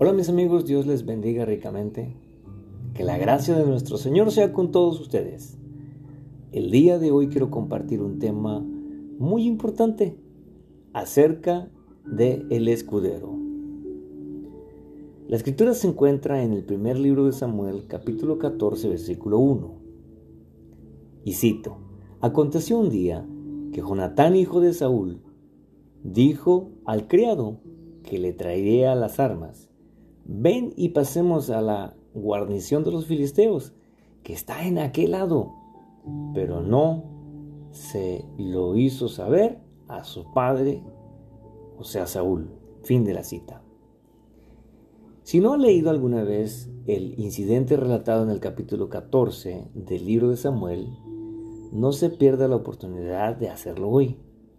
Hola mis amigos, Dios les bendiga ricamente. Que la gracia de nuestro Señor sea con todos ustedes. El día de hoy quiero compartir un tema muy importante acerca de el escudero. La escritura se encuentra en el primer libro de Samuel, capítulo 14, versículo 1. Y cito, Aconteció un día que Jonatán, hijo de Saúl, dijo al criado que le traería las armas ven y pasemos a la guarnición de los filisteos, que está en aquel lado. Pero no se lo hizo saber a su padre, o sea, Saúl. Fin de la cita. Si no ha leído alguna vez el incidente relatado en el capítulo 14 del libro de Samuel, no se pierda la oportunidad de hacerlo hoy.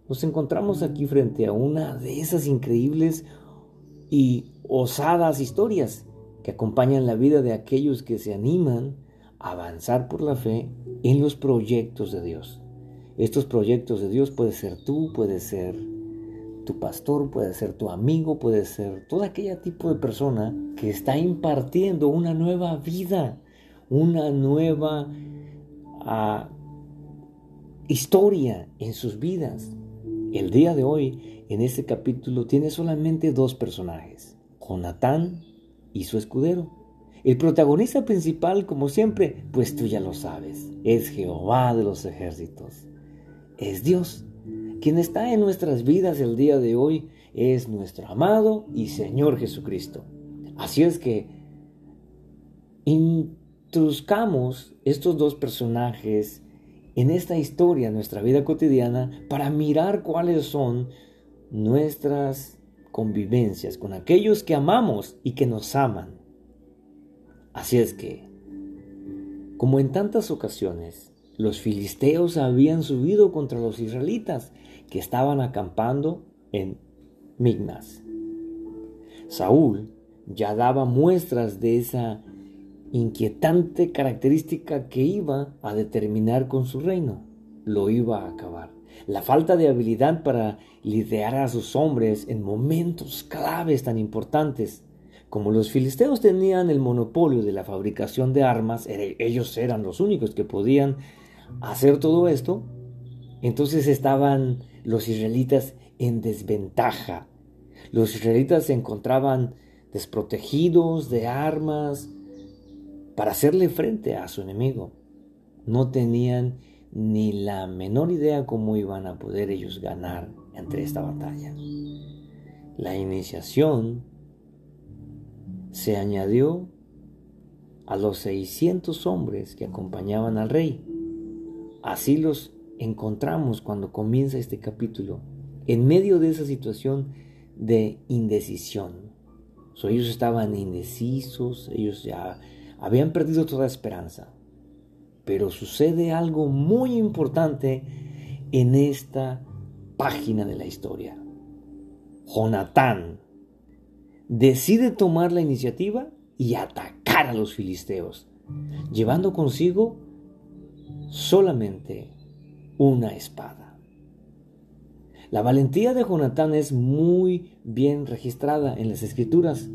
Nos encontramos aquí frente a una de esas increíbles y osadas historias que acompañan la vida de aquellos que se animan a avanzar por la fe en los proyectos de Dios. Estos proyectos de Dios puede ser tú, puede ser tu pastor, puede ser tu amigo, puede ser todo aquel tipo de persona que está impartiendo una nueva vida, una nueva ah, historia en sus vidas. El día de hoy, en este capítulo, tiene solamente dos personajes, Jonatán y su escudero. El protagonista principal, como siempre, pues tú ya lo sabes, es Jehová de los ejércitos. Es Dios. Quien está en nuestras vidas el día de hoy es nuestro amado y Señor Jesucristo. Así es que intruscamos estos dos personajes en esta historia, nuestra vida cotidiana, para mirar cuáles son nuestras convivencias con aquellos que amamos y que nos aman. Así es que, como en tantas ocasiones, los filisteos habían subido contra los israelitas que estaban acampando en Mignas. Saúl ya daba muestras de esa inquietante característica que iba a determinar con su reino. Lo iba a acabar. La falta de habilidad para liderar a sus hombres en momentos claves tan importantes. Como los filisteos tenían el monopolio de la fabricación de armas, ellos eran los únicos que podían hacer todo esto, entonces estaban los israelitas en desventaja. Los israelitas se encontraban desprotegidos de armas, para hacerle frente a su enemigo. No tenían ni la menor idea cómo iban a poder ellos ganar entre esta batalla. La iniciación se añadió a los 600 hombres que acompañaban al rey. Así los encontramos cuando comienza este capítulo, en medio de esa situación de indecisión. ellos estaban indecisos, ellos ya habían perdido toda esperanza. Pero sucede algo muy importante en esta página de la historia. Jonatán decide tomar la iniciativa y atacar a los filisteos, llevando consigo solamente una espada. La valentía de Jonatán es muy bien registrada en las escrituras.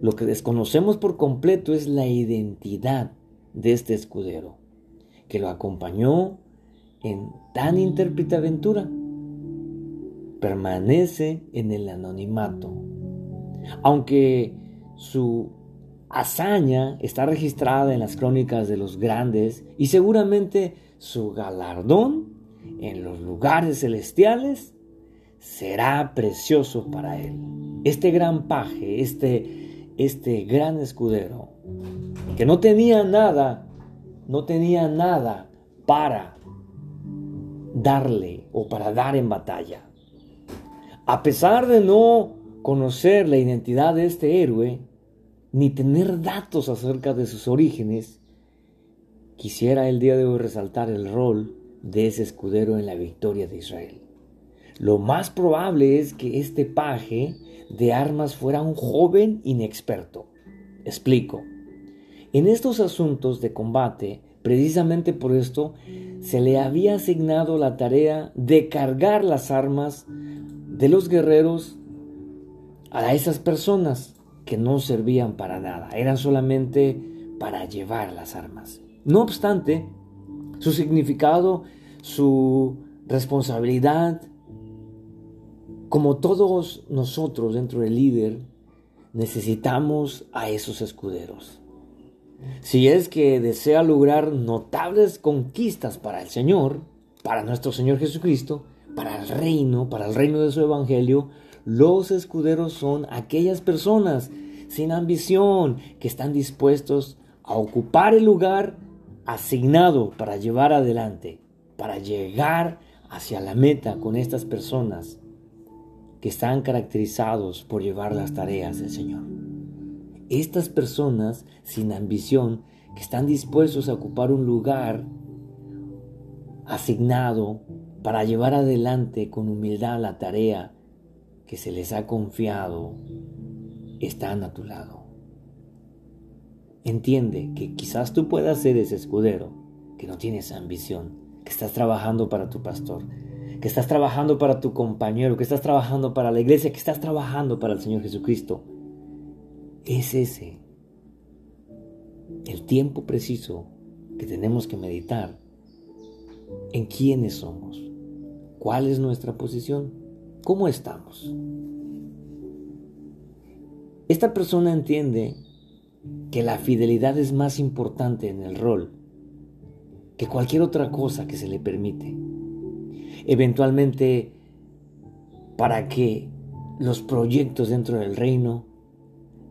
Lo que desconocemos por completo es la identidad de este escudero, que lo acompañó en tan intérprete aventura. Permanece en el anonimato. Aunque su hazaña está registrada en las crónicas de los grandes y seguramente su galardón en los lugares celestiales será precioso para él. Este gran paje, este este gran escudero, que no tenía nada, no tenía nada para darle o para dar en batalla. A pesar de no conocer la identidad de este héroe, ni tener datos acerca de sus orígenes, quisiera el día de hoy resaltar el rol de ese escudero en la victoria de Israel. Lo más probable es que este paje de armas fuera un joven inexperto. Explico. En estos asuntos de combate, precisamente por esto, se le había asignado la tarea de cargar las armas de los guerreros a esas personas que no servían para nada, eran solamente para llevar las armas. No obstante, su significado, su responsabilidad, como todos nosotros dentro del líder, necesitamos a esos escuderos. Si es que desea lograr notables conquistas para el Señor, para nuestro Señor Jesucristo, para el reino, para el reino de su Evangelio, los escuderos son aquellas personas sin ambición que están dispuestos a ocupar el lugar asignado para llevar adelante, para llegar hacia la meta con estas personas que están caracterizados por llevar las tareas del Señor. Estas personas sin ambición que están dispuestos a ocupar un lugar asignado para llevar adelante con humildad la tarea que se les ha confiado, están a tu lado. Entiende que quizás tú puedas ser ese escudero, que no tienes ambición, que estás trabajando para tu pastor, que estás trabajando para tu compañero, que estás trabajando para la iglesia, que estás trabajando para el Señor Jesucristo. Es ese el tiempo preciso que tenemos que meditar en quiénes somos, cuál es nuestra posición, cómo estamos. Esta persona entiende que la fidelidad es más importante en el rol que cualquier otra cosa que se le permite. Eventualmente, para que los proyectos dentro del reino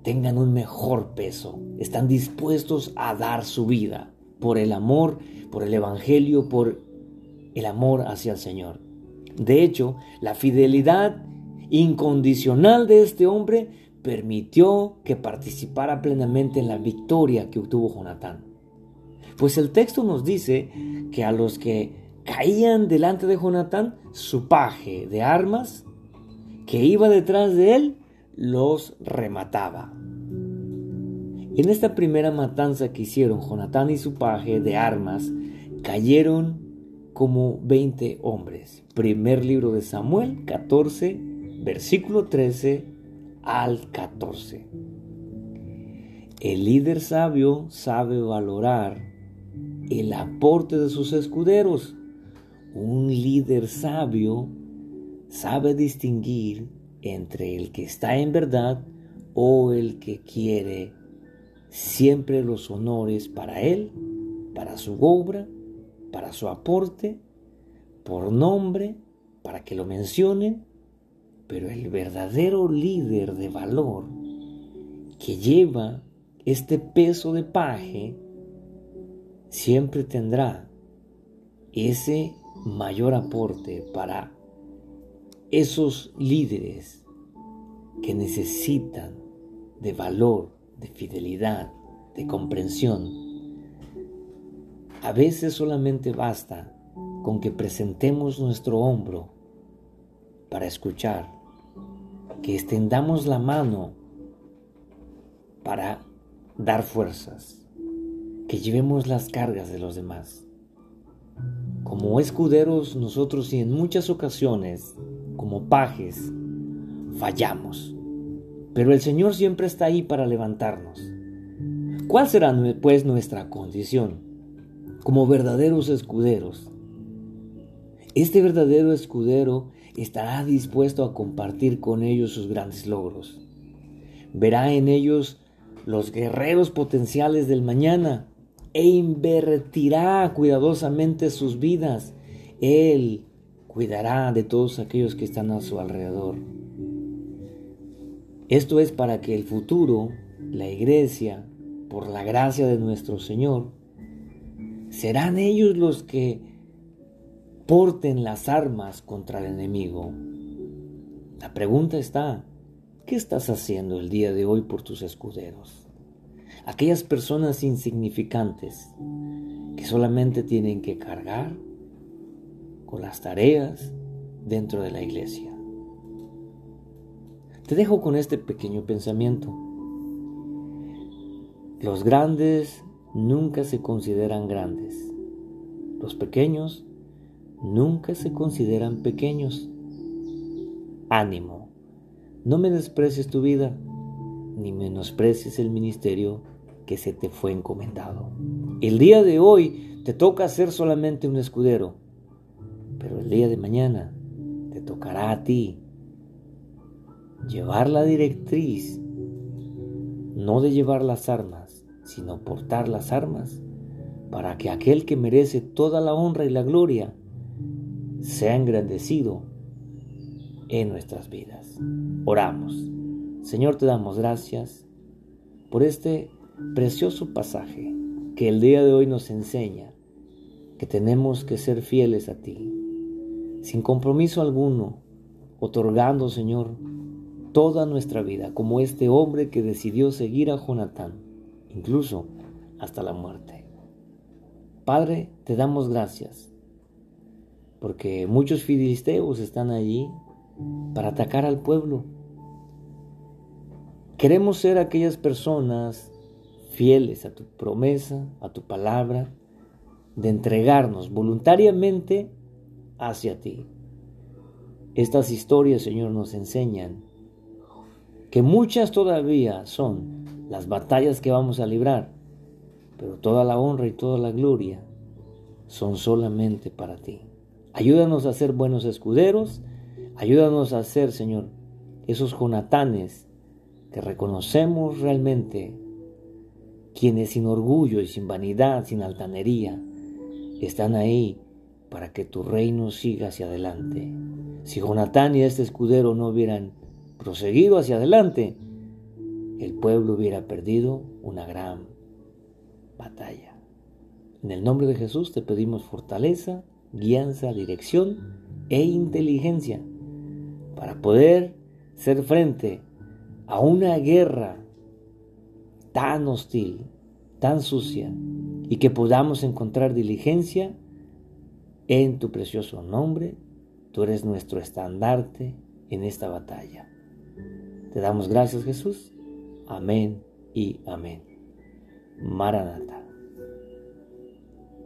tengan un mejor peso, están dispuestos a dar su vida por el amor, por el Evangelio, por el amor hacia el Señor. De hecho, la fidelidad incondicional de este hombre permitió que participara plenamente en la victoria que obtuvo Jonatán. Pues el texto nos dice que a los que caían delante de Jonatán, su paje de armas, que iba detrás de él, los remataba. En esta primera matanza que hicieron Jonatán y su paje de armas, cayeron como 20 hombres. Primer libro de Samuel 14, versículo 13 al 14. El líder sabio sabe valorar el aporte de sus escuderos. Un líder sabio sabe distinguir entre el que está en verdad o el que quiere siempre los honores para él, para su obra, para su aporte, por nombre, para que lo mencionen pero el verdadero líder de valor que lleva este peso de paje siempre tendrá ese mayor aporte para esos líderes que necesitan de valor, de fidelidad, de comprensión. A veces solamente basta con que presentemos nuestro hombro para escuchar que extendamos la mano para dar fuerzas, que llevemos las cargas de los demás. Como escuderos nosotros y en muchas ocasiones, como pajes, fallamos. Pero el Señor siempre está ahí para levantarnos. ¿Cuál será pues nuestra condición como verdaderos escuderos? Este verdadero escudero estará dispuesto a compartir con ellos sus grandes logros. Verá en ellos los guerreros potenciales del mañana e invertirá cuidadosamente sus vidas. Él cuidará de todos aquellos que están a su alrededor. Esto es para que el futuro, la iglesia, por la gracia de nuestro Señor, serán ellos los que porten las armas contra el enemigo. La pregunta está, ¿qué estás haciendo el día de hoy por tus escuderos? Aquellas personas insignificantes que solamente tienen que cargar con las tareas dentro de la iglesia. Te dejo con este pequeño pensamiento. Los grandes nunca se consideran grandes. Los pequeños nunca se consideran pequeños. Ánimo, no me desprecies tu vida, ni menosprecies el ministerio que se te fue encomendado. El día de hoy te toca ser solamente un escudero, pero el día de mañana te tocará a ti llevar la directriz, no de llevar las armas, sino portar las armas, para que aquel que merece toda la honra y la gloria sea engrandecido en nuestras vidas. Oramos. Señor, te damos gracias por este precioso pasaje que el día de hoy nos enseña que tenemos que ser fieles a ti, sin compromiso alguno, otorgando, Señor, toda nuestra vida, como este hombre que decidió seguir a Jonatán, incluso hasta la muerte. Padre, te damos gracias, porque muchos filisteos están allí para atacar al pueblo. Queremos ser aquellas personas fieles a tu promesa, a tu palabra, de entregarnos voluntariamente hacia ti. Estas historias, Señor, nos enseñan que muchas todavía son las batallas que vamos a librar, pero toda la honra y toda la gloria son solamente para ti. Ayúdanos a ser buenos escuderos, ayúdanos a ser, Señor, esos jonatanes que reconocemos realmente quienes sin orgullo y sin vanidad, sin altanería, están ahí para que tu reino siga hacia adelante. Si Jonatán y este escudero no hubieran proseguido hacia adelante, el pueblo hubiera perdido una gran batalla. En el nombre de Jesús te pedimos fortaleza, guianza, dirección e inteligencia para poder ser frente a una guerra tan hostil, tan sucia, y que podamos encontrar diligencia en tu precioso nombre. Tú eres nuestro estandarte en esta batalla. Te damos gracias Jesús. Amén y amén. Maranata.